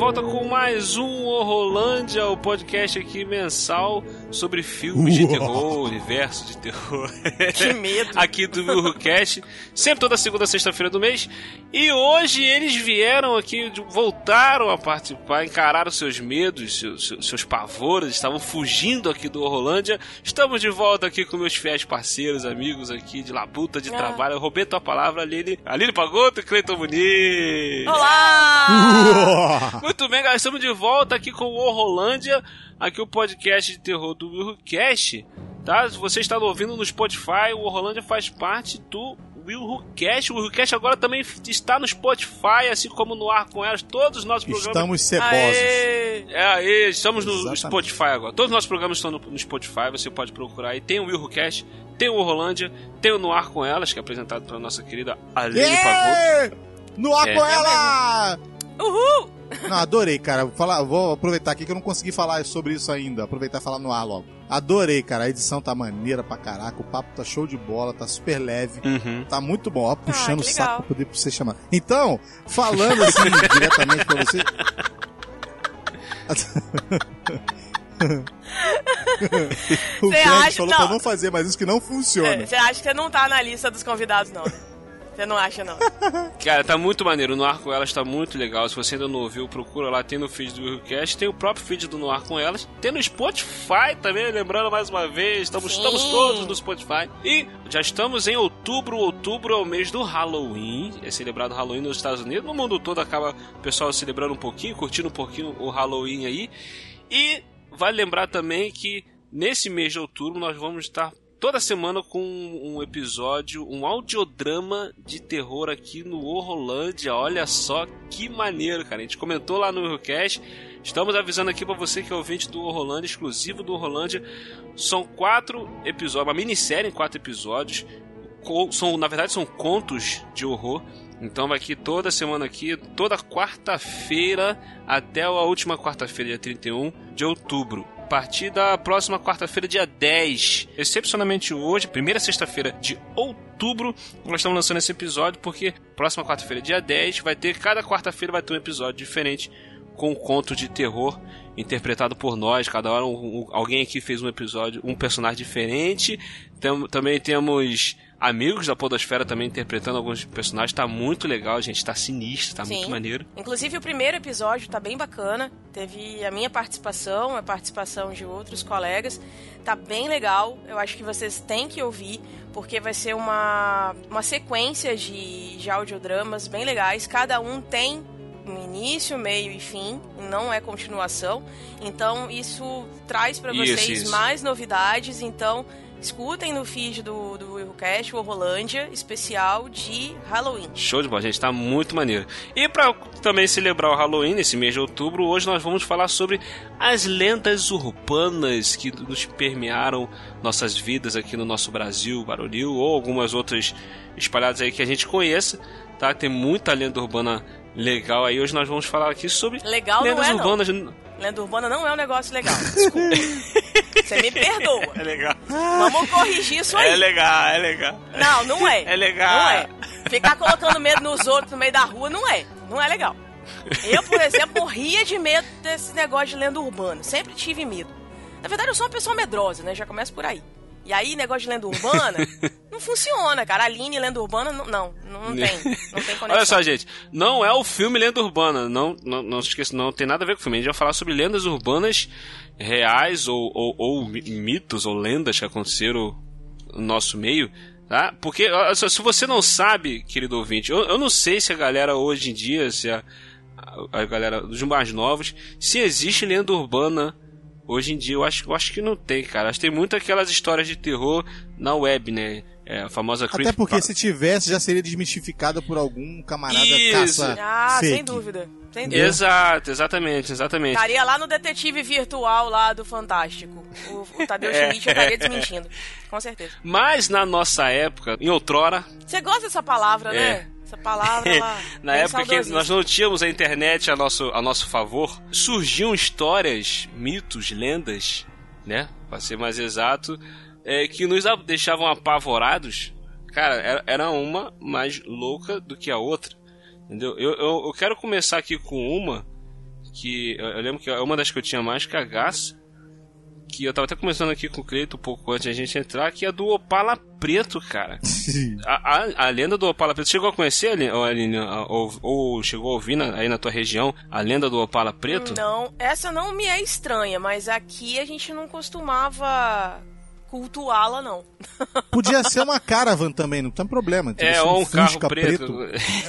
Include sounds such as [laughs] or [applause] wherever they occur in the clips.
Volta com mais um Horrolândia, o podcast aqui mensal sobre filmes de terror, universo de terror. Que medo. [laughs] aqui do Willcast, sempre toda segunda sexta-feira do mês. E hoje eles vieram aqui, voltaram a participar, encararam seus medos, seus, seus, pavores, estavam fugindo aqui do Horrolândia. Estamos de volta aqui com meus fiéis parceiros, amigos aqui de labuta, de Ah. trabalho. Eu roubei tua palavra, Aline. Aline Pagoto e Cleiton Muniz. Olá! Muito bem, galera, estamos de volta aqui com o Horrolândia, aqui o podcast de terror do Willcast, tá? Se você está ouvindo no Spotify, o Horrolândia faz parte do Willcast. O Willcast agora também está no Spotify, assim como no Ar com Elas, todos os nossos programas... Estamos cebosos. Aê! É, aí, estamos no Exatamente. Spotify agora. Todos os nossos programas estão no, no Spotify, você pode procurar aí. Tem o Willcast, tem o Horrolândia, tem o No Ar com Elas, que é apresentado pela nossa querida Aline Pagoto. Ê! No ar É. com ela! Uhul! Não, adorei, cara. Vou, falar, vou aproveitar aqui que eu não consegui falar sobre isso ainda. Aproveitar e falar no ar logo. Adorei, cara. A edição tá maneira pra caraca. O papo tá show de bola, tá super leve. Uhum. Tá muito bom, ó, puxando o que saco pra poder pra você chamar. Então, falando assim [laughs] diretamente pra você. [laughs] o Você Frank acha- falou não. pra não fazer mais isso que não funciona. É, Você acha que você não tá na lista dos convidados, não, né? Você não acha, não? [laughs] Cara, tá muito maneiro. O No Ar com Elas tá muito legal. Se você ainda não ouviu, procura lá. Tem no feed do Willcast, tem o próprio feed do No Ar com Elas. Tem no Spotify também, lembrando mais uma vez. Estamos, Sim. estamos todos no Spotify. E já estamos em outubro. Outubro é o mês do Halloween. É celebrado Halloween nos Estados Unidos. No mundo todo acaba o pessoal celebrando um pouquinho, curtindo um pouquinho o Halloween aí. E vale lembrar também que nesse mês de outubro nós vamos estar toda semana com um episódio, um audiodrama de terror aqui no Horrolândia. Olha só que maneiro, cara. A gente comentou lá no Eurocast. Estamos avisando aqui pra você que é ouvinte do Horrolândia, exclusivo do Horrolândia. São quatro episódios, uma minissérie em quatro episódios. São, na verdade, são contos de horror. Então vai aqui toda semana aqui, toda quarta-feira até a última quarta-feira, dia 31 de outubro. Partir da próxima quarta-feira, dia 10. Excepcionalmente hoje, primeira sexta-feira de outubro, nós estamos lançando esse episódio porque próxima quarta-feira, dia 10, vai ter, cada quarta-feira vai ter um episódio diferente com um conto de terror interpretado por nós. Cada hora um- um- alguém aqui fez um episódio, um personagem diferente. Tem- também temos amigos da Podosfera também interpretando alguns personagens. Tá muito legal, gente. Tá sinistro, tá Sim. muito maneiro. Inclusive, o primeiro episódio tá bem bacana. Teve a minha participação, a participação de outros colegas. Tá bem legal. Eu acho que vocês têm que ouvir, porque vai ser uma, uma sequência de, de audiodramas bem legais. Cada um tem um início, meio e fim, não é continuação. Então, isso traz para Isso, vocês isso. mais novidades. Então, escutem no feed do, do Willcast, o Horrolândia, especial de Halloween. Show de bola, gente, tá muito maneiro. E pra também celebrar o Halloween nesse mês de outubro, hoje nós vamos falar sobre as lendas urbanas que nos permearam nossas vidas aqui no nosso Brasil, Barulho, ou algumas outras espalhadas aí que a gente conheça, tá? Tem muita lenda urbana legal aí. Hoje nós vamos falar aqui sobre Legal não lendas é, não. Lenda urbana não é um negócio legal. [laughs] Desculpa. Você me perdoa. É legal. Vamos corrigir isso aí. É legal, é legal. Não, não é. É legal. Não é. Ficar colocando medo nos outros no meio da rua não é. Não é legal. Eu, por exemplo, morria de medo desse negócio de lenda urbana. Sempre tive medo. Na verdade, eu sou uma pessoa medrosa, né? Já começa por aí. E aí, negócio de lenda urbana, [laughs] não funciona, cara. Aline, lenda urbana, não, não, não tem. Não tem conexão. Olha só, gente, não é o filme Lenda Urbana, não, não, não se esqueça, não tem nada a ver com o filme. A gente vai falar sobre lendas urbanas reais ou, ou, ou mi- mitos ou lendas que aconteceram no nosso meio, tá? Porque olha só, se você não sabe, querido ouvinte, eu, eu não sei se a galera hoje em dia, se a, a galera dos mais novos, se existe lenda urbana Hoje em dia eu acho, eu acho que não tem, cara. Acho que tem muito aquelas histórias de terror na web, né? É, a famosa Até creep porque pa- se tivesse, já seria desmistificada por algum camarada Isso. caça Ah, fake. sem dúvida. Sem dúvida. Exato, exatamente, exatamente. Estaria lá no detetive virtual lá do Fantástico. O, o Tadeu [laughs] É. Schmidt já estaria desmentindo. Com certeza. Mas na nossa época, em outrora, Você gosta dessa palavra, né? Essa palavra, ela [laughs] na época que nós não tínhamos a internet a nosso, a nosso favor, surgiam histórias, mitos, lendas, né? Pra ser mais exato, é, que nos deixavam apavorados. Cara, era, era uma mais louca do que a outra. Entendeu? Eu, eu, eu quero começar aqui com uma que eu, eu lembro que é uma das que eu tinha mais cagaço. Que eu tava até começando aqui com o Cleito um pouco antes da gente entrar, que é a do Opala Preto, cara. [laughs] A, a, a lenda do Opala Preto, chegou a conhecer, Aline, ou, ou chegou a ouvir na- aí na tua região a lenda do Opala Preto? Não, essa não me é estranha, mas aqui a gente não costumava cultuá-la, não. [laughs] Podia ser uma caravan também, não tem problema. Podia É, ou um carro Fusca preto.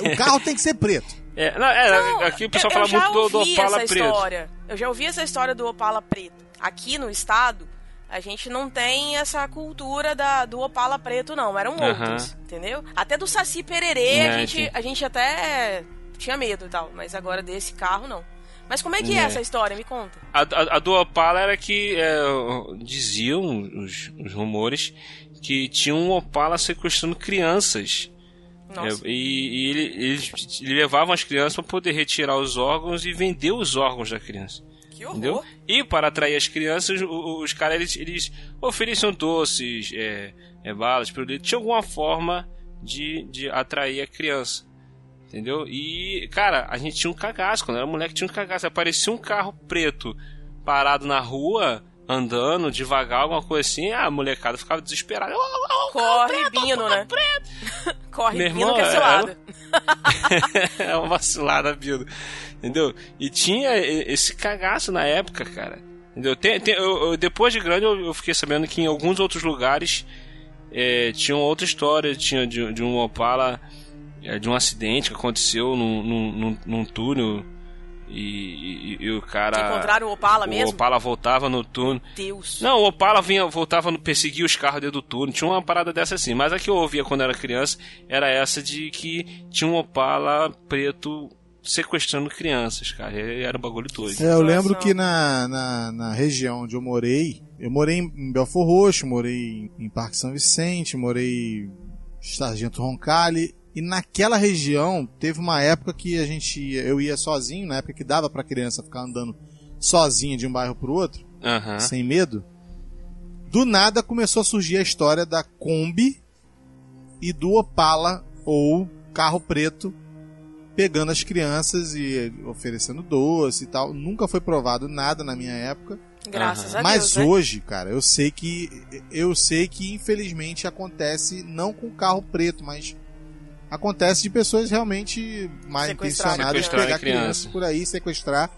O carro tem que ser preto. É, não, é, Não, aqui o pessoal eu, fala eu muito do, do Opala essa Preto. história. Eu já ouvi essa história do Opala Preto. Aqui no estado, a gente não tem essa cultura da, do Opala Preto, não. Eram outros, entendeu? Até do Saci Pererê, É, a, gente, sim. a gente até tinha medo e tal. Mas agora desse carro, não. Mas como é que é, É. essa história? Me conta. A, a, a do Opala era que é, diziam os, os rumores que tinha um Opala sequestrando crianças. Nossa. É, e e ele, eles levavam as crianças para poder retirar os órgãos e vender os órgãos da criança. que horror. Entendeu? E para atrair as crianças, o- os, caras eles, eles ofereciam doces, é, é, balas, produtos, tinha alguma forma de, de atrair a criança. Entendeu? E, cara, a gente tinha um cagaço. Quando era moleque, tinha um cagaço. Aparecia um carro preto parado na rua, andando devagar, alguma coisa assim. A molecada ficava desesperada. Corre Bino, né? [laughs] Corre Meu Bino irmão, que é é- cilada. [laughs] é uma vacilada, Bildo. Entendeu? E tinha esse cagaço na época, cara. Entendeu? Tem- tem- eu- eu- depois de grande, eu, eu fiquei sabendo que em alguns outros lugares é, tinha outra história. Tinha de, de um Opala, de um acidente que aconteceu num, num, num- num túnel. E, e- e o cara. Encontraram o Opala o mesmo? Opala voltava no túnel. Deus. Não, o Opala vinha, voltava no perseguir os carros dentro do túnel. Tinha uma parada dessa assim. Mas a que eu ouvia quando era criança era essa de que tinha um Opala preto sequestrando crianças, cara. E Era um bagulho todo. É, eu lembro que na, na, na região onde eu morei, eu morei em Belfor Roxo, morei em Parque São Vicente, morei em Sargento Roncalli, e naquela região teve uma época que a gente ia- eu ia sozinho, na época que dava pra criança ficar andando sozinha de um bairro pro outro, sem medo. Do nada começou a surgir a história da Kombi e do Opala ou carro preto pegando as crianças e oferecendo doce e tal. Nunca foi provado nada na minha época. Graças a Mas Deus, né? hoje, cara, eu sei que eu sei que infelizmente acontece não com carro preto, mas acontece de pessoas realmente mal Sequestrar intencionadas pegar criança. crianças por aí, sequestrar.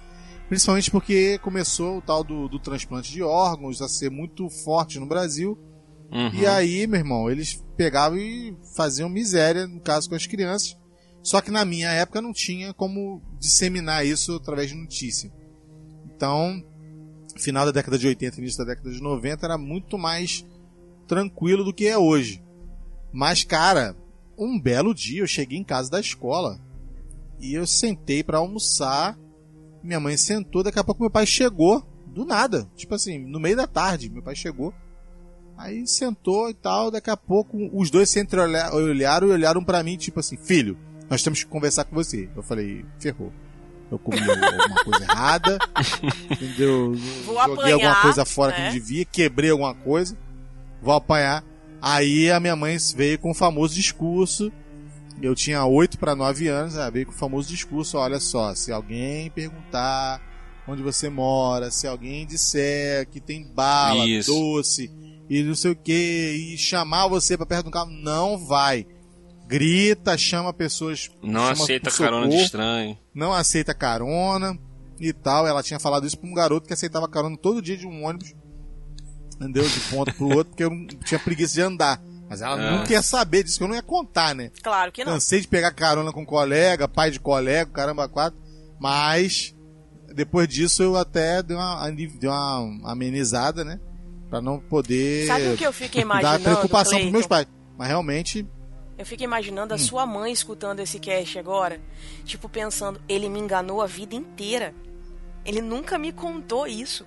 Principalmente porque começou o tal do, do transplante de órgãos a ser muito forte no Brasil. Uhum. E aí, meu irmão, eles pegavam e faziam miséria, no caso com as crianças. Só que na minha época não tinha como disseminar isso através de notícia. Então, final da década de 80 início da década de 90 era muito mais tranquilo do que é hoje. Mas, cara, um belo dia eu cheguei em casa da escola e eu sentei pra almoçar. Minha mãe sentou, daqui a pouco meu pai chegou, do nada, tipo assim, no meio da tarde, meu pai chegou. Aí sentou e tal, daqui a pouco os dois se entreolharam e olharam pra mim, tipo assim, filho, nós temos que conversar com você. Eu falei, ferrou. Eu comi alguma coisa errada, entendeu? Vou Joguei apanhar, alguma coisa fora que né? não devia, quebrei alguma coisa, vou apanhar. Aí a minha mãe veio com o famoso discurso. Eu tinha 8 para 9 anos, ela veio com o famoso discurso: olha só, se alguém perguntar onde você mora, se alguém disser que tem bala, Isso. doce e não sei o que, e chamar você para perto do carro, não vai. Grita, chama pessoas. Não chama aceita carona de estranho. Não aceita carona e tal. Ela tinha falado isso pra um garoto que aceitava carona todo dia de um ônibus. Entendeu? De um ponto pro outro, porque eu não tinha preguiça de andar. Mas ela Ah. não quer saber disso, que eu não ia contar, né? Claro que não. Cansei de pegar carona com colega, pai de colega, caramba, quatro. Mas, depois disso, eu até dei uma, dei uma amenizada, né? Pra não poder Sabe o que eu fico [laughs] dar imaginando, preocupação pros Cleiton? meus pais. Mas realmente. Eu fico imaginando a hum. sua mãe escutando esse cast agora. Tipo, pensando, ele me enganou a vida inteira. Ele nunca me contou isso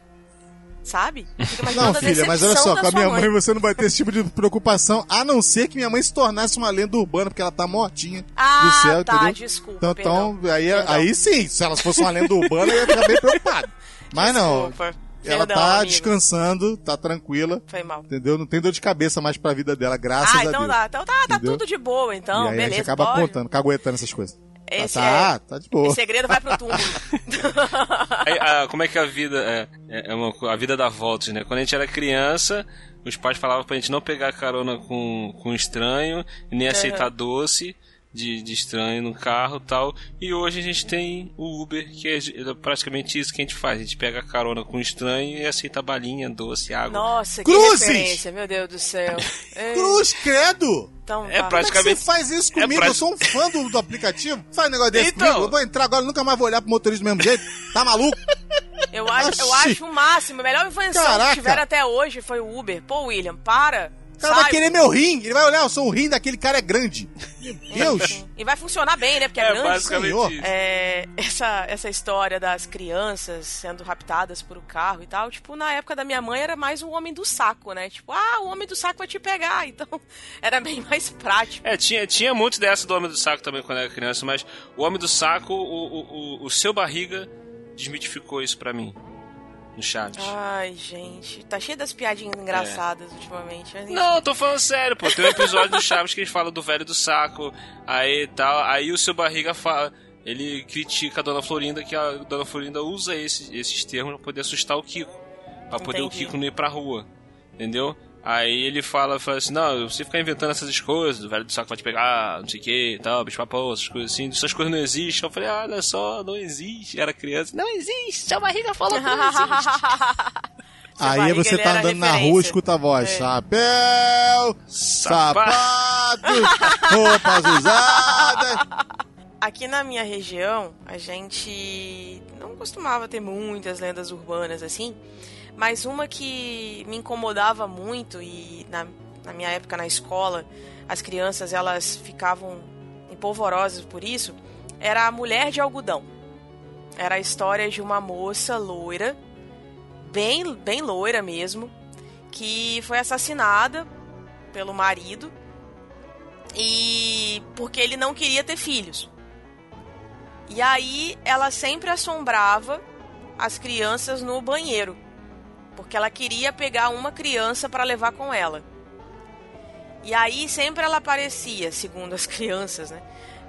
sabe? Não, filha, mas olha só, com a minha mãe. mãe. você não vai ter esse tipo de preocupação, a não ser que minha mãe se tornasse uma lenda urbana, porque ela tá mortinha ah, do céu, tá, entendeu? desculpa. Então, então aí, aí sim, se elas fossem uma lenda urbana, eu ia ficar bem preocupado. Mas desculpa. não. Ela Perdão, tá amigo. descansando, tá tranquila. Foi mal. Entendeu? Não tem dor de cabeça mais pra vida dela, graças ah, a então Deus. Dá. Então tá, tá tudo de boa, então. E aí beleza. A gente acaba pode. contando, caguetando essas coisas. Esse tá, é... tá de boa. O segredo vai pro túmulo. [laughs] Aí, a, como é que a vida é, é, é uma, a vida dá voltas, né? Quando a gente era criança, os pais falavam pra gente não pegar carona com, com estranho, nem aceitar uhum. doce de, de estranho no carro tal. E hoje a gente tem o Uber, que é, é praticamente isso que a gente faz. A gente pega carona com estranho e aceita balinha, doce, água. Nossa, que Cruzes! referência, meu Deus do céu. [laughs] Cruz, credo! Então, é tá. praticamente. Como é você faz isso é comigo? É pra... Eu sou um fã do, do aplicativo. Faz um negócio desse então... comigo. Eu vou entrar agora, nunca mais vou olhar pro motorista do mesmo jeito. Tá maluco? Eu acho, eu acho o máximo. A melhor invenção Caraca. que tiveram até hoje foi o Uber. Pô, William, para. O cara Sai. vai querer meu rim. Ele vai olhar, eu sou o rim daquele cara é grande. [laughs] Meu Deus. E vai funcionar bem, né? Porque é, é grande. Basicamente isso. É, essa, essa história das crianças sendo raptadas por o carro e tal, tipo, na época da minha mãe era mais o homem do saco, né? Tipo, ah, o homem do saco vai te pegar. [laughs] Então, era bem mais prático. É, tinha, tinha muito dessa do homem do saco também quando era criança, mas o homem do saco, o, o, o, o seu barriga desmitificou isso para mim no Chaves. Ai, gente. Tá cheio das piadinhas engraçadas é. ultimamente. Mas... Não, tô falando sério, pô. Tem um episódio do Chaves que eles falam do velho do saco, aí tal. Aí o seu barriga fala. Ele critica a dona Florinda que a dona Florinda usa esse, esses termos pra poder assustar o Kiko. Pra poder Entendi. o Kiko não ir pra rua. Entendeu? Aí ele fala, fala assim, não, você ficar inventando essas coisas, o velho do saco vai te pegar, não sei o que e tal, bicho papão, essas coisas assim, essas coisas não existem. Eu falei, ah, olha só, não existe. Era criança, não existe, sua barriga falou que não [laughs] existe. Aí barriga, você tá andando na rua, escuta a voz, é. chapéu, sapato, [laughs] roupas usadas. Aqui na minha região, a gente não costumava ter muitas lendas urbanas assim, mas uma que me incomodava muito e na, na minha época na escola as crianças elas ficavam empolvorosas por isso, era a mulher de algodão. Era a história de uma moça loira, bem, bem loira mesmo, que foi assassinada pelo marido e porque ele não queria ter filhos. E aí ela sempre assombrava as crianças no banheiro porque ela queria pegar uma criança para levar com ela. E aí sempre ela aparecia, segundo as [laughs] crianças, né?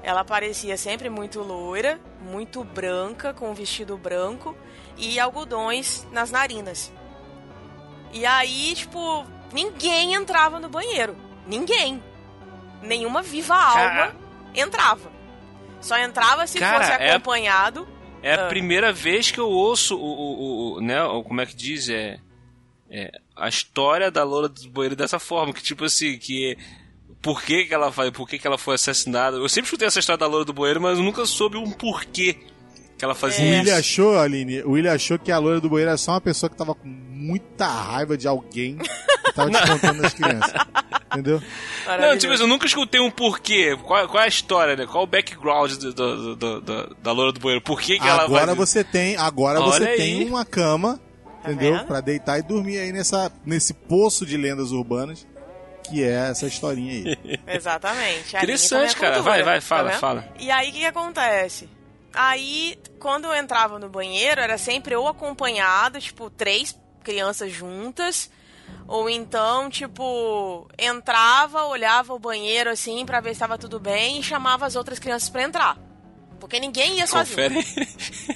Ela aparecia sempre muito loira, muito branca, com um vestido branco e algodões nas narinas. E aí, tipo, ninguém entrava no banheiro. Ninguém. Nenhuma viva alma entrava. Só entrava se Cara, fosse é acompanhado. É a ah. primeira vez que eu ouço o, o, o, né, como é que diz, é, é a história da Loura do Banheiro dessa forma, que tipo assim, que por que, que ela vai, por que, que ela foi assassinada. Eu sempre escutei essa história da Loura do Banheiro, mas eu nunca soube um porquê que ela fazia é. O William achou, Aline, o William achou que a Loura do Banheiro era só uma pessoa que tava com muita raiva de alguém [laughs] tava descontando as crianças. Entendeu? Não, tipo, eu nunca escutei um porquê. Qual, qual é a história, né? Qual o background do, do, do, do da loura do banheiro? Por que, que agora ela. Agora você tem, agora Olha você aí. tem uma cama, tá entendeu? Para deitar e dormir aí nessa, nesse poço de lendas urbanas que é essa historinha aí. [laughs] Exatamente. Interessante, cara. Vai, vai, fala, tá fala. E aí o que, que acontece? Aí, quando eu entrava no banheiro, era sempre ou acompanhado, tipo, três crianças juntas, ou então, tipo, entrava, olhava o banheiro assim para ver se estava tudo bem e chamava as outras crianças para entrar. Porque ninguém ia confere. sozinho.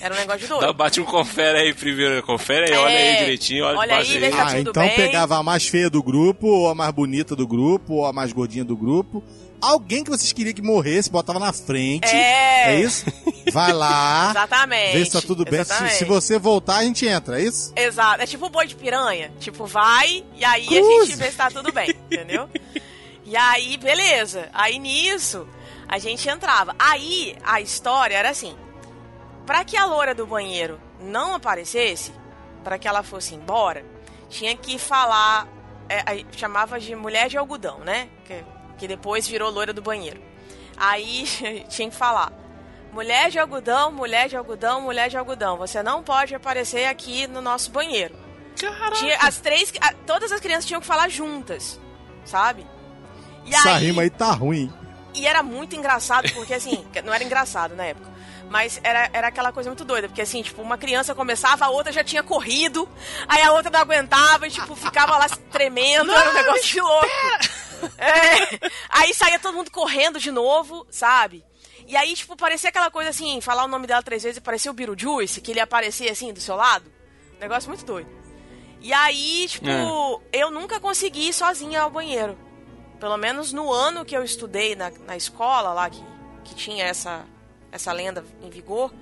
Era um negócio de doido. Dá, bate um confere aí primeiro. Confere aí, é, olha aí direitinho. Olha, olha aí, vê tá ah, então bem. pegava a mais feia do grupo, ou a mais bonita do grupo, ou a mais gordinha do grupo alguém que vocês queriam que morresse, botava na frente. É, é isso? Vai lá. Exatamente. Vê se tá tudo bem. Se, se, você voltar, a gente entra, é isso? Exato. É tipo boi de piranha. Tipo, vai e aí Cruz. a gente vê se tá tudo bem, entendeu? e aí, beleza. Aí nisso, a gente entrava. Aí a história era assim: para que a loura do banheiro não aparecesse, para que ela fosse embora, tinha que falar. É, chamava de mulher de algodão, né? Que que depois virou loira do banheiro. Aí [laughs] tinha que falar: mulher de algodão, mulher de algodão, mulher de algodão, você não pode aparecer aqui no nosso banheiro. Caraca. Tinha, as três, a- todas as crianças tinham que falar juntas, sabe? E Essa aí, rima aí tá ruim. E era muito engraçado, porque assim, [laughs] não era engraçado na época. Mas era, era aquela coisa muito doida, porque assim, tipo, uma criança começava, a outra já tinha corrido, aí a outra não aguentava e, tipo, ficava lá tremendo, era um negócio de louco. [laughs] É, aí saía todo mundo correndo de novo, sabe? E aí, tipo, parecia aquela coisa assim, falar o nome dela três vezes e parecia o Beetlejuice, que ele aparecia assim, do seu lado. Negócio muito doido. E aí, tipo, eu nunca consegui ir sozinha ao banheiro. Pelo menos no ano que eu estudei na, na escola lá, que, que tinha essa, essa lenda em vigor.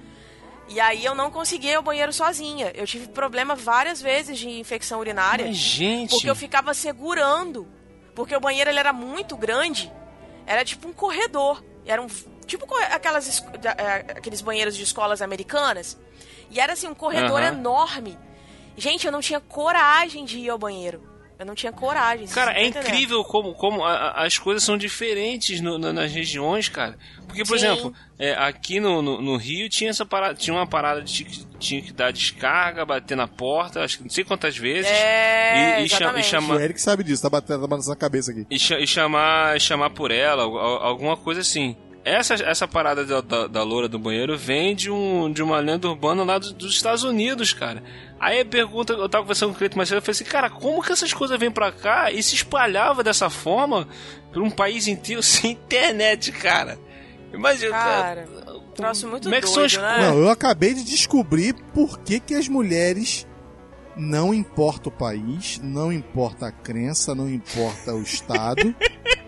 E aí eu não consegui ir ao banheiro sozinha. Eu tive problema várias vezes de infecção urinária. Mas, gente. Porque eu ficava segurando. Porque o banheiro ele era muito grande. Era tipo um corredor. Era um. Tipo aquelas, eh, aqueles banheiros de escolas americanas. E era assim, um corredor Aham. enorme. Gente, eu não tinha coragem de ir ao banheiro. Eu não tinha coragem. Cara, é entendendo. incrível como, como a- a- as coisas são diferentes no- na- nas regiões, cara. Porque, por Sim. exemplo, é, aqui no, no, no Rio tinha essa parada, tinha uma parada de que tinha que dar descarga, bater na porta, acho que não sei quantas vezes. É, e, e, e chamar, O Eric sabe disso, tá batendo, tá batendo na cabeça aqui. e, e chamar, chamar por ela, al- al- alguma coisa assim. Essa, essa parada da, da, da loura do banheiro vem de, um, de uma lenda urbana lá dos, dos Estados Unidos, cara. Aí a pergunta, eu tava conversando com o Cleiton mais cedo, eu falei assim, cara, como que essas coisas vêm pra cá e se espalhava dessa forma por um país inteiro [laughs] sem internet, cara? Imagina, Cara, troço muito como é que são as né? Não, eu acabei de descobrir por que, que as mulheres não importa o país, não importa a crença, não importa o estado.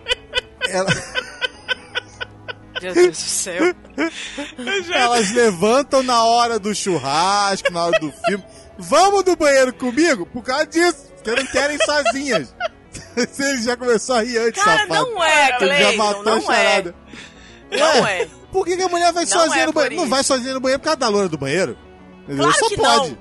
[laughs] Ela- Meu Deus do céu. elas levantam na hora do churrasco, na hora do filme. Vamos do banheiro comigo? Por causa disso, porque não querem ir sozinhas. [laughs] Ele já começou a rir antes, Cara, safado. não é, Ele já Cleiton, matou a não é. charada. Não é. Por que, que a mulher vai Não sozinha é no banheiro? Não vai sozinha no banheiro por causa da loura do banheiro? Claro Só que pode. não.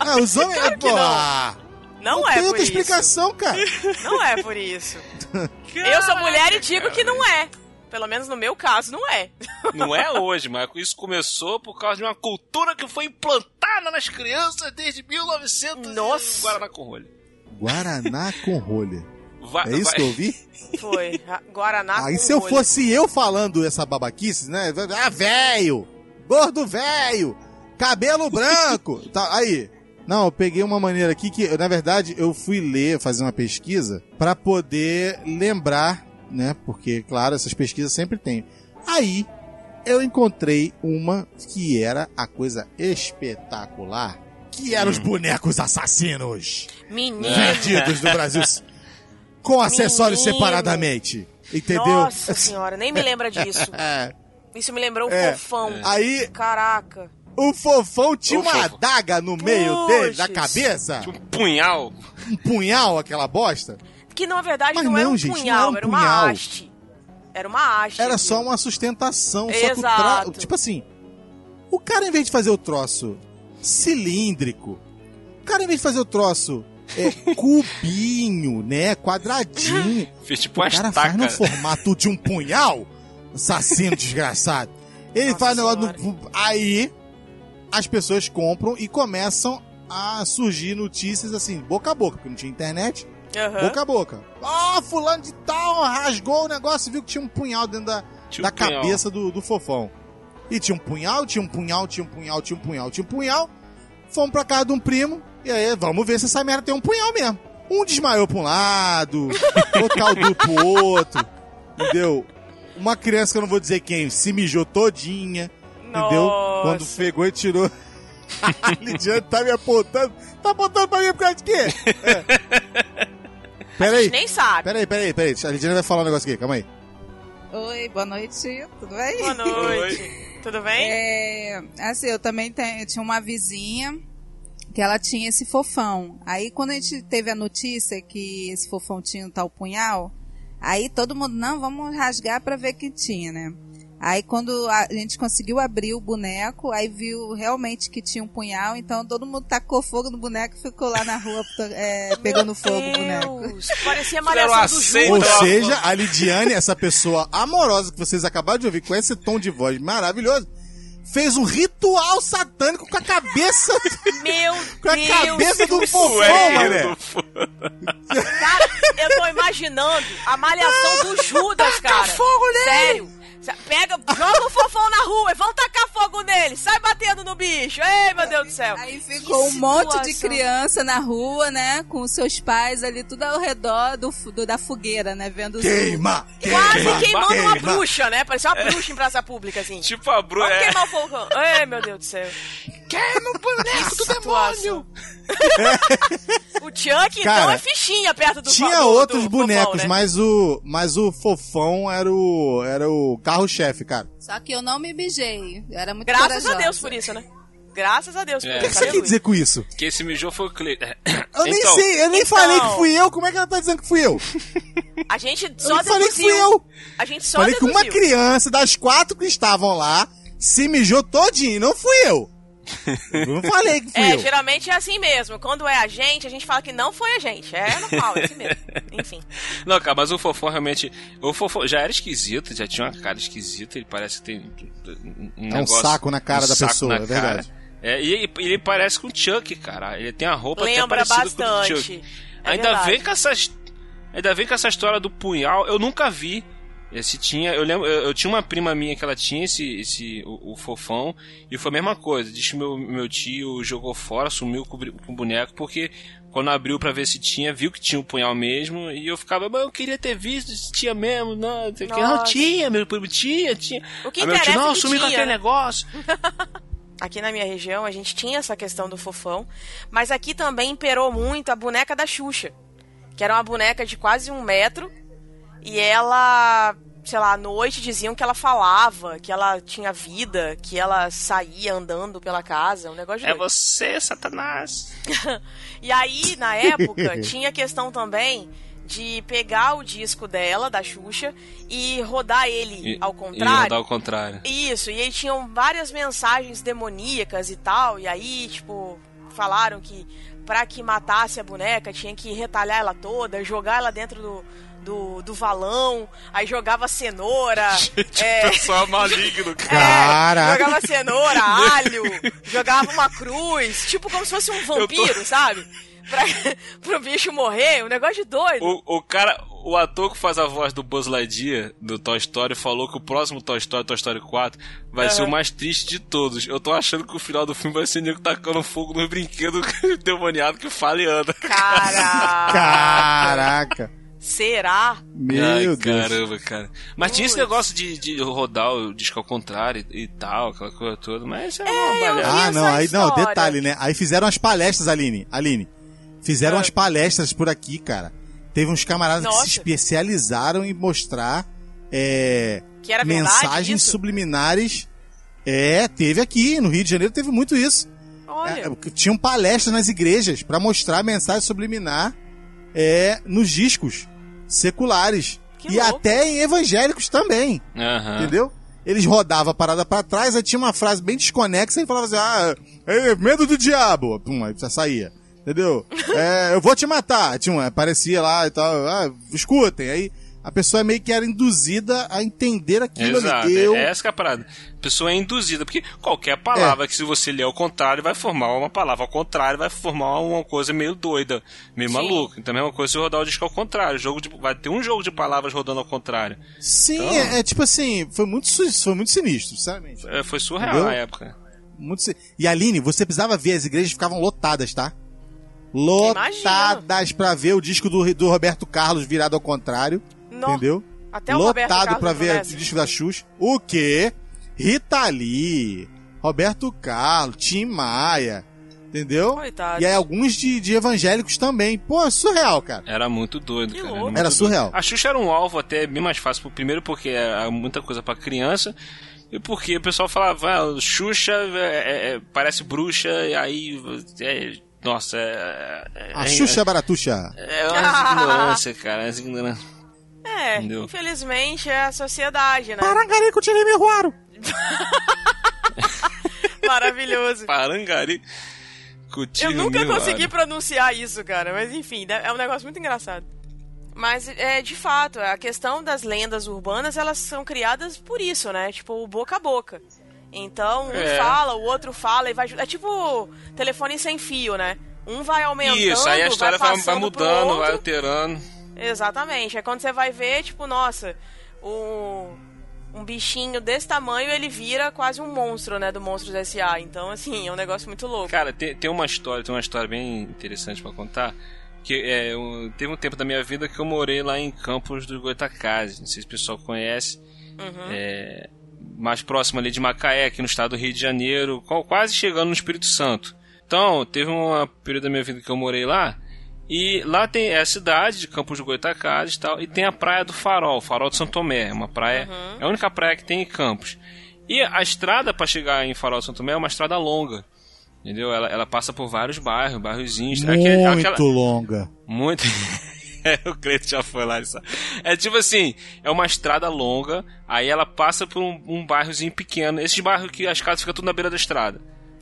[laughs] Ah, os homens. Claro pô, não. ah, Não, não é tem por outra isso. explicação, cara. Não é por isso. [laughs] Eu sou mulher e digo que não é. Pelo menos no meu caso, não é. Não é hoje, mas isso começou por causa de uma cultura que foi implantada nas crianças desde 1900 Nossa. e Guaraná com rolha. Guaraná com rolha. Vai, É isso que eu ouvi? Foi. Guaraná Aí com se eu rolha. fosse eu falando essa babaquice, né? Ah, velho! Gordo velho! Cabelo branco! [laughs] tá, aí. Não, eu peguei uma maneira aqui que, na verdade, eu fui ler, fazer uma pesquisa pra poder lembrar, né? Porque, claro, essas pesquisas sempre tem. Aí, eu encontrei uma que era a coisa espetacular, que eram os bonecos assassinos Menino. vendidos no Brasil com acessórios Menino. separadamente. Entendeu? Nossa senhora, nem me lembra disso. [laughs] É. Isso me lembrou o É. fofão. Aí Caraca. o fofão tinha O uma fofo. adaga no meio dele, Puxa. cabeça, Um punhal. um punhal, aquela bosta. Que na verdade Mas não, era não, um gente, não punhal, era um era punhal. uma haste. Era uma haste. Era só uma sustentação. Só que o Exato. tro... Tipo assim, o cara em vez de fazer o troço cilíndrico, o cara em vez de fazer o troço é, [laughs] cubinho, né, quadradinho, [laughs] Fez tipo o cara faz no formato de um punhal, assassino [laughs] desgraçado. Ele Nossa faz negócio Senhora. no... Aí as pessoas compram e começam a surgir notícias assim, boca a boca, porque não tinha internet, Aham. boca a boca. Ó, fulano de tal rasgou o negócio e viu que tinha um punhal dentro da, Tinha da um cabeça do, do fofão. E tinha um punhal, tinha um punhal, tinha um punhal, tinha um punhal, tinha um punhal. Fomos pra casa de um primo, e aí vamos ver se essa merda tem um punhal mesmo. Um desmaiou pra um lado, [laughs] outro caldou pro outro, entendeu? Uma criança que eu não vou dizer quem, se mijou todinha, entendeu? Nossa. Quando pegou e tirou. [laughs] A Lidiane tá me apontando. Tá apontando pra mim por causa de quê? É. [laughs] A Peraí, gente nem sabe. peraí, peraí, peraí. A Lidiane vai falar um negócio aqui, calma aí. Oi, boa noite, tudo bem? Boa [laughs] noite. Tudo bem? É, assim, eu também tenho, eu tinha uma vizinha que ela tinha esse fofão. Aí quando a gente teve a notícia que esse fofão tinha um tal punhal, aí todo mundo, não, vamos rasgar pra ver que tinha, né? Aí quando a gente conseguiu abrir o boneco, aí viu realmente que tinha um punhal, então todo mundo tacou fogo no boneco e ficou lá na rua [laughs] é, pegando fogo o boneco. Deus, Parecia malhação do. Judas. Ou seja, a Lidiane, essa pessoa amorosa que vocês acabaram de ouvir, com esse tom de voz maravilhoso, fez um ritual satânico com a cabeça, Meu [laughs] com a Deus cabeça do fofão, do- Cara, eu tô imaginando a malhação do Judas, cara. fogo nele! Sério. Pega, joga o fofão na rua e vão tacar fogo nele. Sai batendo no bicho. Ei, meu Deus do céu. Aí ficou Que um monte de criança na rua, né? Com seus pais ali, tudo ao redor do, do- da fogueira, né? Vendo os- Queima! Quase Queima! queimando uma queima. bruxa, né? Parecia uma bruxa em praça pública, assim. Tipo a Bru... Vamos é. queimar o fogão. Ei, meu Deus do céu. Queima o boneco do Situação. O Chuck, então, Cara, é fichinha perto do Tinha do- do outros fofão, bonecos, né? mas o mas o fofão era o era o carro-chefe, cara. Só que eu não me bijei. Eu era muito Graças corajosa. a Deus por isso, né? Graças a Deus por É. O que você quer dizer com isso? Quem se mijou foi o Cle... Eu nem Então, sei, eu nem então- falei que fui eu. Como é que ela tá dizendo que fui eu? A gente Eu só nem falei que fui eu. A gente só falei que deduziu. uma criança das quatro que estavam lá se mijou todinho, não fui eu. Eu [laughs] não falei que fui É, eu. geralmente é assim mesmo. Quando é a gente, a gente fala que não foi a gente. É normal, é assim mesmo. [laughs] Enfim. Não, cara, mas o Fofão realmente. O Fofão já era esquisito, já tinha uma cara esquisita, ele parece que tem um um É um negócio- saco na cara um da pessoa, é verdade. cara. É, e ele, ele parece com o Chuck, cara. Ele tem a roupa Lembra até parecida com o do bastante. Chuck. É ainda verdade. vem com essas. Ainda vem com essa história do punhal. Eu nunca vi. Esse tinha, eu lembro, eu, eu tinha uma prima minha que ela tinha esse, esse o, o fofão e foi a mesma coisa. Diz que meu, meu tio jogou fora, sumiu com, com o boneco porque quando abriu pra ver se tinha, viu que tinha o punhal mesmo e eu ficava, mas eu queria ter visto se tinha mesmo, não, não, sei o quê. não tinha, meu primo tinha, tinha. O que Aí meu tio, não, que sumiu com aquele né? negócio. [laughs] Aqui na minha região a gente tinha essa questão do fofão, mas aqui também imperou muito a boneca da Xuxa, que era uma boneca de quase um metro e ela, sei lá, à noite diziam que ela falava, que ela tinha vida, que ela saía andando pela casa, um negócio de É doido. você, Satanás. [laughs] E aí, na época, [laughs] tinha a questão também de pegar o disco dela, da Xuxa, e rodar ele E- ao E contrário. rodar ao contrário. Isso, e aí tinham várias mensagens demoníacas e tal, e aí, tipo, falaram que pra que matasse a boneca tinha que retalhar ela toda, jogar ela dentro do, do, do valão, aí jogava cenoura, [laughs] é, Pessoal maligno, [laughs] é, Caraca. jogava cenoura, [laughs] alho, jogava uma cruz, tipo como se fosse um vampiro, sabe? Pra, pro bicho morrer, um negócio de doido. O, o cara, o ator que faz a voz do Buzz Lightyear do Toy Story falou que o próximo Toy Story, Toy Story 4, vai ser o mais triste de todos. Eu tô achando que o final do filme vai ser nego tacando fogo nos brinquedos demoniado que fala e anda. Caraca! Caraca. Será? Meu Ai, Deus. caramba, cara. Mas tinha esse negócio de, de rodar o disco ao contrário e, e tal, aquela coisa toda, mas isso é, uma balhada. Ah, não, aí não, história. detalhe, né? Aí fizeram as palestras, Aline. Aline. Fizeram Ah. as palestras por aqui, cara. Teve uns camaradas que Nossa. se especializaram em mostrar é, Que mensagens isso? subliminares. É, teve aqui, no Rio de Janeiro teve muito isso. Olha. É, tinham palestras nas igrejas pra mostrar mensagem subliminar é, nos discos seculares. Que e louco. até em evangélicos também. Aham. Entendeu? Eles rodavam a parada pra trás, aí tinha uma frase bem desconexa e falava assim: Ah, é, medo do diabo. Pum, aí já saía. Entendeu? [laughs] É, eu vou te matar. Tinha uma, aparecia lá e tal. Ah, escutem. Aí a pessoa meio que era induzida a entender aquilo Exato, ali. Eu, é essa que é a parada. A pessoa é induzida, porque qualquer palavra que se você ler ao contrário vai formar uma palavra ao contrário, vai formar uma coisa meio doida, meio Sim. maluca. Então é a mesma coisa se rodar o disco ao contrário. Jogo de- vai ter um jogo de palavras rodando ao contrário. Sim, Então- é, é tipo assim, foi muito, foi muito sinistro, sinceramente. É, foi surreal Entendeu? na época. Muito si- E Aline, você precisava ver, as igrejas ficavam lotadas, tá? Lotadas pra ver o disco do, do Roberto Carlos virado ao contrário. Nó. Entendeu? Até o Lotado não ver o disco da Xuxa. O quê? Rita Lee, Roberto Carlos, Tim Maia. Entendeu? Coitado. E aí alguns de, de evangélicos também. Pô, é surreal, cara. Era muito doido, Que cara. louco. muito Era doido. surreal. A Xuxa era um alvo até bem mais fácil. Primeiro porque era muita coisa pra criança. E porque o pessoal falava, ah, Xuxa é- é- é- parece bruxa, e aí. é- nossa, é. é- A é- Xuxa Baratuxa. É uma [laughs] ignorância, cara. É ignorância. É, Entendeu? infelizmente é a sociedade, né? Parangarico tirei meu guaro. [laughs] Maravilhoso. Parangari. Eu Cutilho nunca consegui pronunciar isso, cara, mas enfim, é um negócio muito engraçado. Mas, é, de fato, a questão das lendas urbanas, elas são criadas por isso, né? Tipo, boca a boca. Então, um É. fala, o outro fala e vai... É tipo telefone sem fio, né? Um vai aumentando, Isso, aí a história vai, vai mudando, vai alterando. Exatamente. É quando você vai ver, tipo, nossa, o... um bichinho desse tamanho, ele vira quase um monstro, né? Do Monstros S.A. Então, assim, é um negócio muito louco. Cara, tem, tem uma história, tem uma história bem interessante pra contar. Que é, um- teve um tempo da minha vida que eu morei lá em Campos do Goitacazes. Não sei se o pessoal conhece. Uhum. É, mais próximo ali de Macaé, aqui no estado do Rio de Janeiro, quase chegando no Espírito Santo. Então, teve um período da minha vida que eu morei lá. E lá tem é a cidade de Campos do Goitacazes e tal. E tem a praia do Farol, Farol de São Tomé. É uma praia. É a única praia que tem em Campos. E a estrada para chegar em Farol de São Tomé é uma estrada longa. Entendeu? Ela, ela passa por vários bairros, bairrozinhos. Aquele- Muito aquela- longa. muito. É, [laughs] o Cleiton já foi lá. sabe. É tipo assim, é uma estrada longa, aí ela passa por um, um bairrozinho pequeno. Esses bairros que as casas ficam tudo na beira da estrada.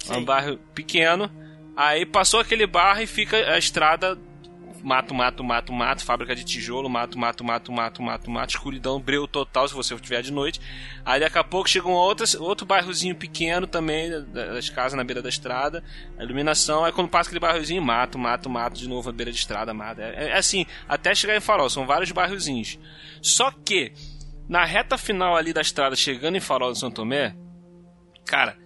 É um Sim. bairro pequeno, aí passou aquele bairro e fica a estrada mato, mato, mato, mato, fábrica de tijolo, mato, mato, mato, mato, mato, mato, escuridão, breu total se você estiver de noite. Aí daqui a pouco chega um outro, outro bairrozinho pequeno também, da- das casas na beira da estrada, a iluminação, aí quando passa aquele bairrozinho, mato, mato, mato, de novo na beira de estrada, mato. É, é assim, até chegar em Farol, são vários bairrozinhos. Só que, na reta final ali da estrada, chegando em Farol de São Tomé, cara,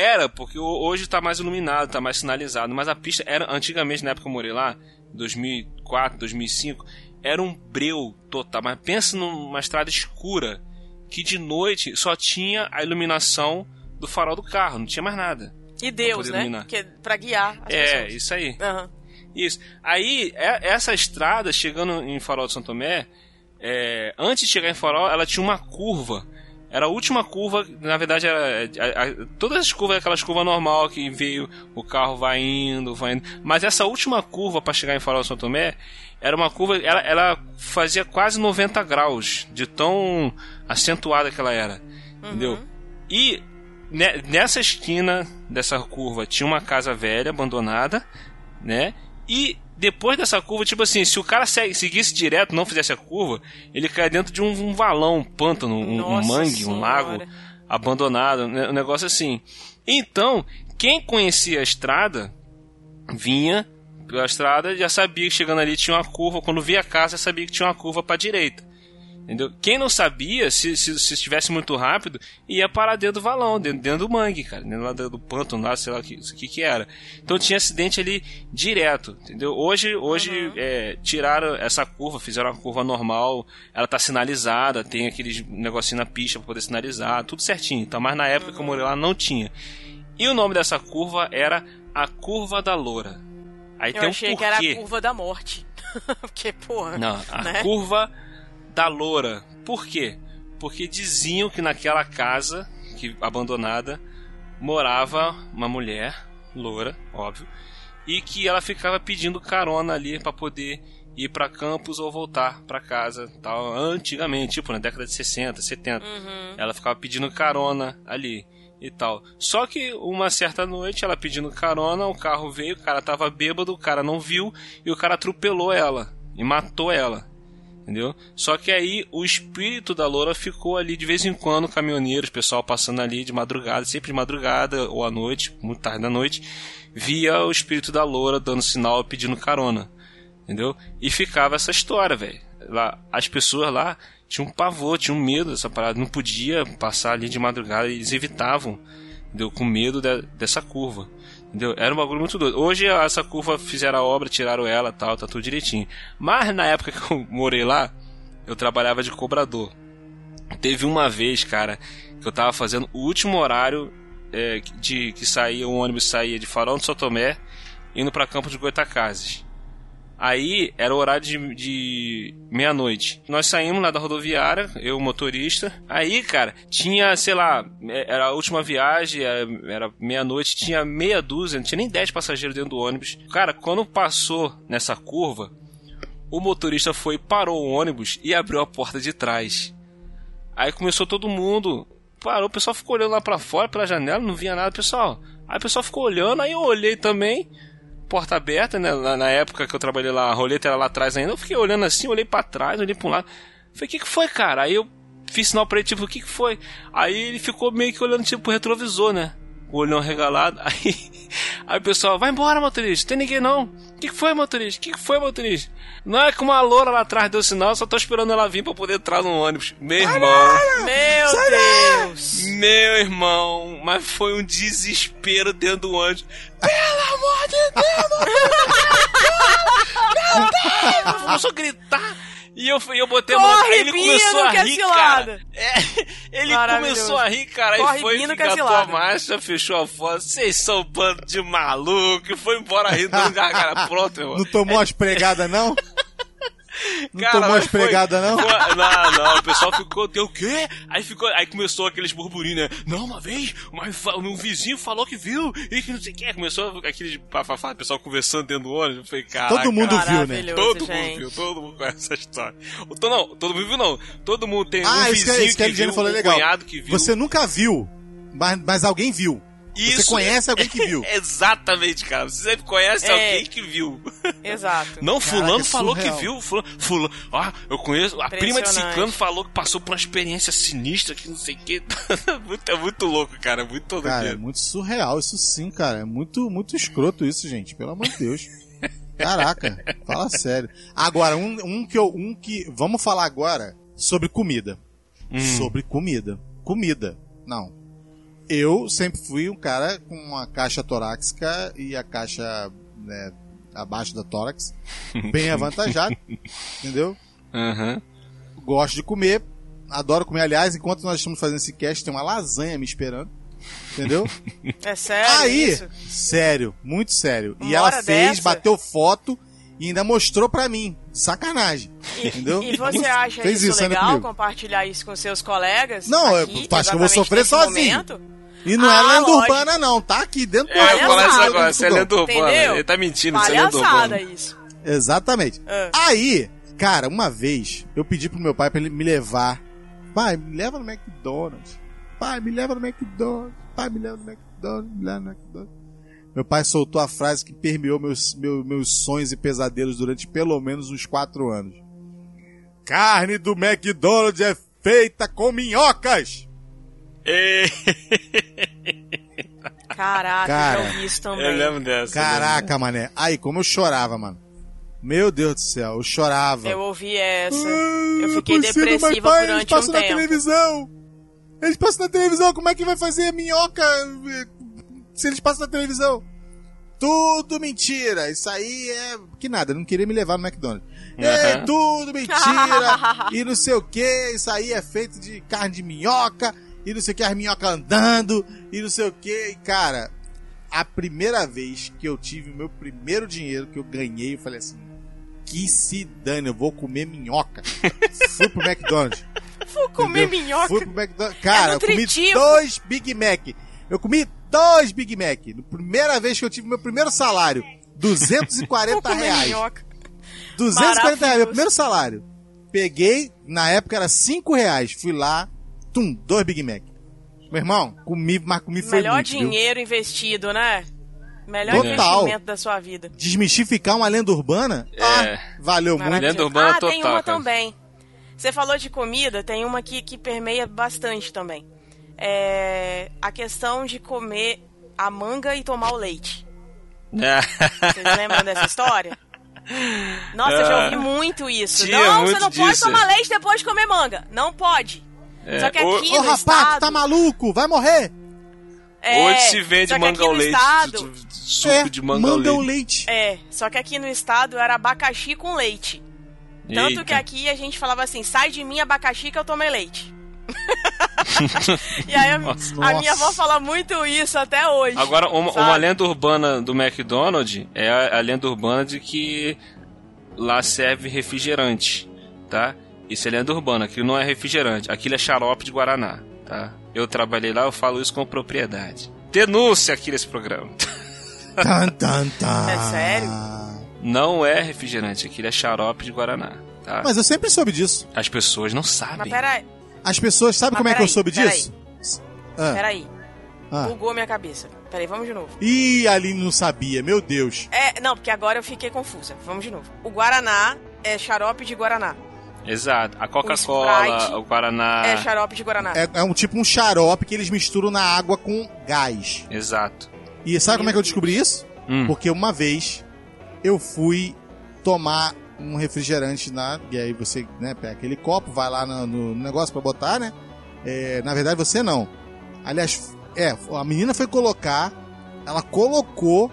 era, porque ho- hoje tá mais iluminado, tá mais sinalizado, mas a pista era, antigamente, na época que eu morei lá, 2004, 2005, era um breu total. Mas pensa numa estrada escura, que de noite só tinha a iluminação do farol do carro, não tinha mais nada. E Deus, né? iluminar. Que, pra guiar as é, pessoas. isso aí. Aham. Isso. Aí, é- essa estrada, chegando em Farol de São Tomé, é, antes de chegar em Farol, ela tinha uma curva. Era a última curva, na verdade, era, a- a- todas as curvas, aquelas curvas normal que veio, o carro vai indo, vai indo. Mas essa última curva para chegar em Farol São Tomé, era uma curva, ela, ela fazia quase 90 graus, de tão acentuada que ela era. Entendeu? E ne- nessa esquina dessa curva tinha uma casa velha, abandonada, né? E depois dessa curva, tipo assim, se o cara seguisse direto, não fizesse a curva, ele cai dentro de um, um valão, um pântano, um, um mangue, um lago Senhora. abandonado, né? um negócio assim. Então, quem conhecia a estrada vinha pela estrada já sabia que chegando ali tinha uma curva. Quando via a casa, já sabia que tinha uma curva para direita. Entendeu? Quem não sabia, se, se, se estivesse muito rápido, ia parar dentro do valão, dentro, dentro do mangue, cara, dentro lá do, do pântano, lá, sei lá o que, aqui que era. Então tinha acidente ali direto, entendeu? Hoje, hoje é, tiraram essa curva, fizeram uma curva normal, ela tá sinalizada, tem aqueles negocinho na pista pra poder sinalizar, tudo certinho. Então, mas na época que eu morei lá não tinha. E o nome dessa curva era a Curva da Loura. Aí Eu tem um achei que era a curva da morte. [laughs] Porque, porra. Não, a né? curva da loura. Por quê? Porque diziam que naquela casa que abandonada morava uma mulher loura, óbvio, e que ela ficava pedindo carona ali para poder ir para campus ou voltar para casa, tal, antigamente, tipo na década de 60, 70. Uhum. Ela ficava pedindo carona ali e tal. Só que uma certa noite, ela pedindo carona, o carro veio, o cara tava bêbado, o cara não viu e o cara atropelou ela e matou ela. Entendeu? Só que aí o espírito da loura ficou ali de vez em quando, caminhoneiros, pessoal passando ali de madrugada, sempre de madrugada ou à noite, muito tarde da noite, via o espírito da loura dando sinal pedindo carona. Entendeu? E ficava essa história, velho. Lá, as pessoas lá tinham pavor, tinham medo dessa parada, não podia passar ali de madrugada, eles evitavam, entendeu? Com medo de- dessa curva. Entendeu? Era um bagulho muito doido. Hoje essa curva fizeram a obra, tiraram ela tal, tá tudo direitinho. Mas na época que eu [laughs] morei lá, eu trabalhava de cobrador. Teve uma vez, cara, que eu tava fazendo o último horário é, de que saía, o ônibus saía de Farol de São Tomé, indo pra Campo de Goitacazes. Aí era o horário de, de meia-noite. Nós saímos lá da rodoviária, eu, motorista. Aí, cara, tinha, sei lá, é- era a última viagem, era, era meia-noite, tinha meia dúzia, não tinha nem dez passageiros dentro do ônibus. Cara, quando passou nessa curva, o motorista foi, parou o ônibus e abriu a porta de trás. Aí começou todo mundo. Parou, o pessoal ficou olhando lá pra fora, pela janela, não via nada, pessoal. Aí o pessoal ficou olhando, aí eu olhei também, porta aberta, né? Na, na época que eu trabalhei lá, a roleta era lá atrás ainda. Eu fiquei olhando assim, olhei para trás, olhei pra um lado. Falei, o que, que foi, cara? Aí eu fiz sinal pra ele, tipo, o que, que foi? Aí ele ficou meio que olhando, tipo, pro retrovisor, né? O olhão regalado. [laughs] Aí, aí o pessoal, vai embora, motorista, tem ninguém não. O que, que foi, motorista? O que, que foi, motorista? Não é que uma loura lá atrás deu sinal, só tô esperando ela vir pra poder entrar no ônibus. Meu irmão. Meu Deus! Meu irmão, mas foi um desespero dentro do ônibus. Pelo amor de Deus! Meu Deus! Começou a gritar. E eu, eu botei a mão ele Bino, começou a é rir, cara. É, ele começou a rir, cara. Corre, Aí foi, Bino, é engatou a marcha, fechou a foto. Vocês são um bando de maluco. E foi embora rindo, gargara. Pronto, irmão. Não tomou as pregadas, não? [laughs] Não Cara, tomou as pregadas, não? foi- Não, não, o pessoal ficou, deu o quê? Aí ficou, aí começou aqueles burburinhos, né? Não, uma vez, mas fa- o meu vizinho falou que viu, e que não sei o que. Começou aquele bafafá, o pessoal conversando dentro do ônibus. Eu falei, cara. Todo mundo viu, né? Todo gente. mundo viu, todo mundo conhece essa história. O- to- Não, todo mundo viu, não. Todo mundo tem um Ah, isso que, vizinho que a que Lidiane viu, falou é um legal. cunhado que viu. Você nunca viu, mas, mas alguém viu. Você Isso conhece alguém que viu. [laughs] Exatamente, cara. Você sempre conhece É. alguém que viu. Exato. Não, fulano é falou que surreal. viu. Fulano, fulano, ah, eu conheço. A prima de. Ciclano falou que passou por uma experiência sinistra, que não sei o que. [laughs] muito, é muito louco, cara. Muito todo Cara, é muito surreal isso sim, cara. É muito, muito escroto isso, gente. Pelo amor de Deus. Caraca, fala sério. Agora, um, um que eu. Um que. Vamos falar agora sobre comida. Hum. Sobre comida. Comida. Não. Eu sempre fui um cara com uma caixa torácica e a caixa né, abaixo da tórax. [laughs] Bem avantajado. entendeu? Aham. Gosto de comer. Adoro comer. Aliás, enquanto nós estamos fazendo esse cast, tem uma lasanha me esperando. Entendeu? [laughs] É sério Aí, isso? sério, muito sério. e Uma ela hora fez, dessa? bateu foto e ainda mostrou pra mim. Sacanagem. E, entendeu? e você acha Fez isso, ainda legal, compartilhar isso com seus colegas? Não, eu aqui, acho que eu vou sofrer sozinho. momento? E não Ah, é lenda lógico. urbana, não. Tá aqui dentro É, eu ia falar isso agora. Isso é lenda urbana. Entendeu? Ele tá mentindo, isso é lenda urbana. isso. Exatamente. Ah. Aí, cara, uma vez eu pedi pro meu pai pra ele me levar. Pai, me leva no McDonald's. Pai, me leva no McDonald's. Pai, me leva no McDonald's. Me leva no McDonald's. Meu pai soltou a frase que permeou meus, meu- meus sonhos e pesadelos durante pelo menos uns quatro anos. Carne do McDonald's é feita com minhocas! É, [laughs] Caraca, Cara, já ouvi isso também. eu lembro dessa. eu lembro Caraca, mané. Aí, como eu chorava, mano. Meu Deus do céu, eu chorava. Eu ouvi essa. Ah, Eu fiquei não consigo, mas, depressiva pai, eles durante passam um na tempo. televisão. Eles passam na televisão, como é que vai fazer minhoca eh, se eles passam na televisão? Tudo mentira. Isso aí é que nada, não queria me levar no McDonald's. É Aham. tudo mentira. [laughs] e não sei o que, isso aí é feito de carne de minhoca e não sei o que, as minhocas andando e não sei o que. E cara, a primeira vez que eu tive o meu primeiro dinheiro que eu ganhei, eu falei assim: que se dane, eu vou comer minhoca. [laughs] Fui pro McDonald's. Vou comer entendeu? minhoca. Fui pro McDonald's. Cara, É eu comi dois Big Mac. Eu comi dois Big Mac. Na primeira vez que eu tive meu primeiro salário. 240 Vou reais. minhoca. 240 reais, meu primeiro salário. Peguei, na época era 5 reais. Fui lá, tum, dois Big Mac. Meu irmão, comi, mas comi foi Melhor muito, viu? dinheiro investido, né? Melhor Total. investimento da sua vida. Desmistificar uma lenda urbana? É. Ah, valeu muito. Lenda urbana ah, tem total, uma cara. também. Você falou de comida, tem uma que, que permeia bastante também. É a questão de comer a manga e tomar o leite. Vocês lembram dessa história? Nossa, eu já ouvi muito isso. Tinha não, muito você não pode disso. tomar leite depois de comer manga. Não pode. É, Só que o- aqui Ô no rapaz, estado... tu tá maluco? Vai morrer? é, Hoje se vende manga ao leite. Estado, Suco É, de manga, manga ao leite. leite. é, só que aqui no estado era abacaxi com leite. Tanto Eita. que aqui a gente falava assim, sai de mim abacaxi que eu tomei leite. [laughs] e aí a, Nossa. a minha avó fala muito isso até hoje. Agora, uma, uma lenda urbana do McDonald's é a, a lenda urbana de que lá serve refrigerante, tá? Isso é lenda urbana, aquilo não é refrigerante, aquilo é xarope de Guaraná, tá? Eu trabalhei lá, eu falo isso com propriedade. Denúncia aqui nesse programa. [laughs] Tan, tan, tan. É sério? não é refrigerante, aquilo é xarope de Guaraná. Tá? Mas eu sempre soube disso. As pessoas não Mas sabem. peraí, As pessoas sabem Mas como é que eu peraí, soube peraí. disso? Ah. peraí. Ah. Bugou minha cabeça. Peraí, vamos de novo. Ih, a Aline não sabia, meu Deus. É, não, porque agora eu fiquei confusa. Vamos de novo. O Guaraná é xarope de Guaraná. Exato. A O Coca-Cola, Sprite o Guaraná. É xarope de Guaraná. É, é um tipo um xarope que eles misturam na água com gás. Exato. E sabe como é que eu descobri isso? Hum. Porque uma vez eu fui tomar um refrigerante na. E aí você, né, pega aquele copo, vai lá no, no negócio pra botar, né? É, na verdade você não. Aliás, é, a menina foi colocar, ela colocou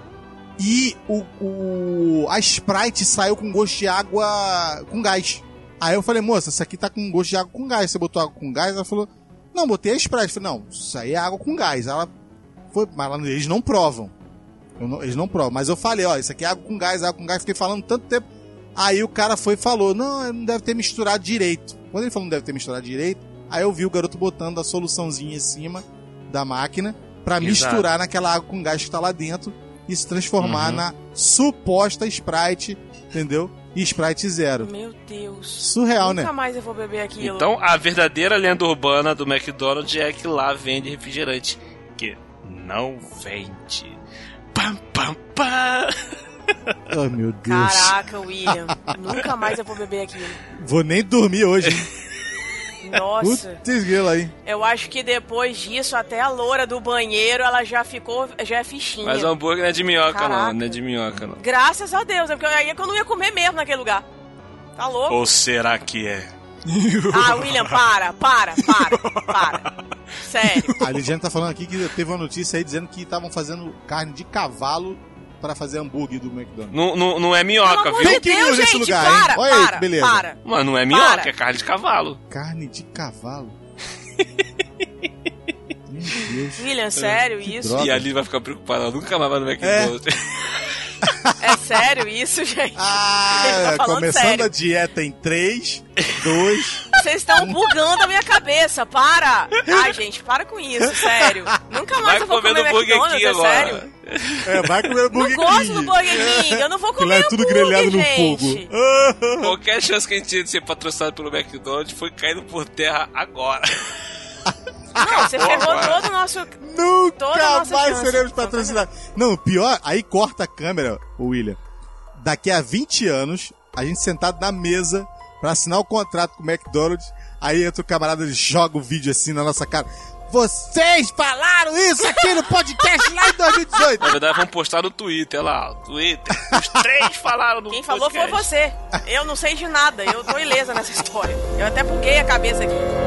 e o, o- a Sprite saiu com gosto de água com gás. Aí eu falei, moça, isso aqui tá com gosto de água com gás. Você botou água com gás? Ela falou, não, botei a Sprite. Eu falei, não, isso aí é água com gás. Ela foi, mas eles não provam. Não- eles não provam. Mas eu falei, ó, isso aqui é água com gás, água com gás. Fiquei falando tanto tempo. Aí o cara foi e falou, não, não deve ter misturado direito. Quando ele falou não deve ter misturado direito, aí eu vi o garoto botando a soluçãozinha em cima da máquina pra Exato. misturar naquela água com gás que tá lá dentro e se transformar Uhum. na suposta Sprite, entendeu? E Sprite zero. Meu Deus. Surreal, né? Nunca mais eu vou beber aquilo. Então, a verdadeira lenda urbana do McDonald's é que lá vende refrigerante. Que não vende. Pam, pam, pam. Ai, meu Deus. Caraca, William. Nunca mais eu vou beber aquilo. Vou nem dormir hoje. [laughs] Nossa. Putz, grilo aí. Eu acho que depois disso, até a loura do banheiro, ela já ficou, já é fichinha. Mas o hambúrguer não é de minhoca, Caraca. não. Não é de minhoca, não. Graças a Deus, é porque aí é que eu não ia comer mesmo naquele lugar. Tá louco? Ou será que é? [laughs] Ah, William, para, para, para, para. Sério. A Lidiane tá falando aqui que teve uma notícia aí dizendo que estavam fazendo carne de cavalo pra fazer hambúrguer do McDonald's. Não, não, não é minhoca, viu? de Quem Deus, gente, lugar, hein? para, Olha aí, para, que beleza. para. Mas não é minhoca, Para. é carne de cavalo. Carne de cavalo? [laughs] Meu Deus. William, sério Que isso? droga. E ali vai ficar preocupada, ela nunca mais vai no McDonald's. É [laughs] sério isso, gente? [laughs] Ah, tá começando sério. a dieta em 3, 2. Vocês estão bugando a minha cabeça, para! Ai, gente, para com isso, sério. Nunca mais Vai eu vou comer comer no Burger McDonald's, King é agora. sério. É, vai comer Não Burger gosto King. do Burger King, eu não vou Que lá comer é tudo hambúrguer, grelhado no gente. fogo. Qualquer chance que a gente tinha de ser patrocinado pelo McDonald's foi caindo por terra agora. Não, você ferrou todo o nosso... Toda a Nunca nossa mais chance. seremos patrocinados. Não, pior, aí corta a câmera, William. Daqui a 20 anos, a gente sentado na mesa pra assinar o contrato com o McDonald's, aí entra o camarada e joga o vídeo assim na nossa cara. Vocês falaram isso aqui no podcast lá em 2018. Na verdade, vamos postar no Twitter, olha lá, o Twitter. Os três falaram no Quem falou foi podcast. você. Eu não sei de nada, eu tô ilesa nessa história. Eu até buguei a cabeça aqui.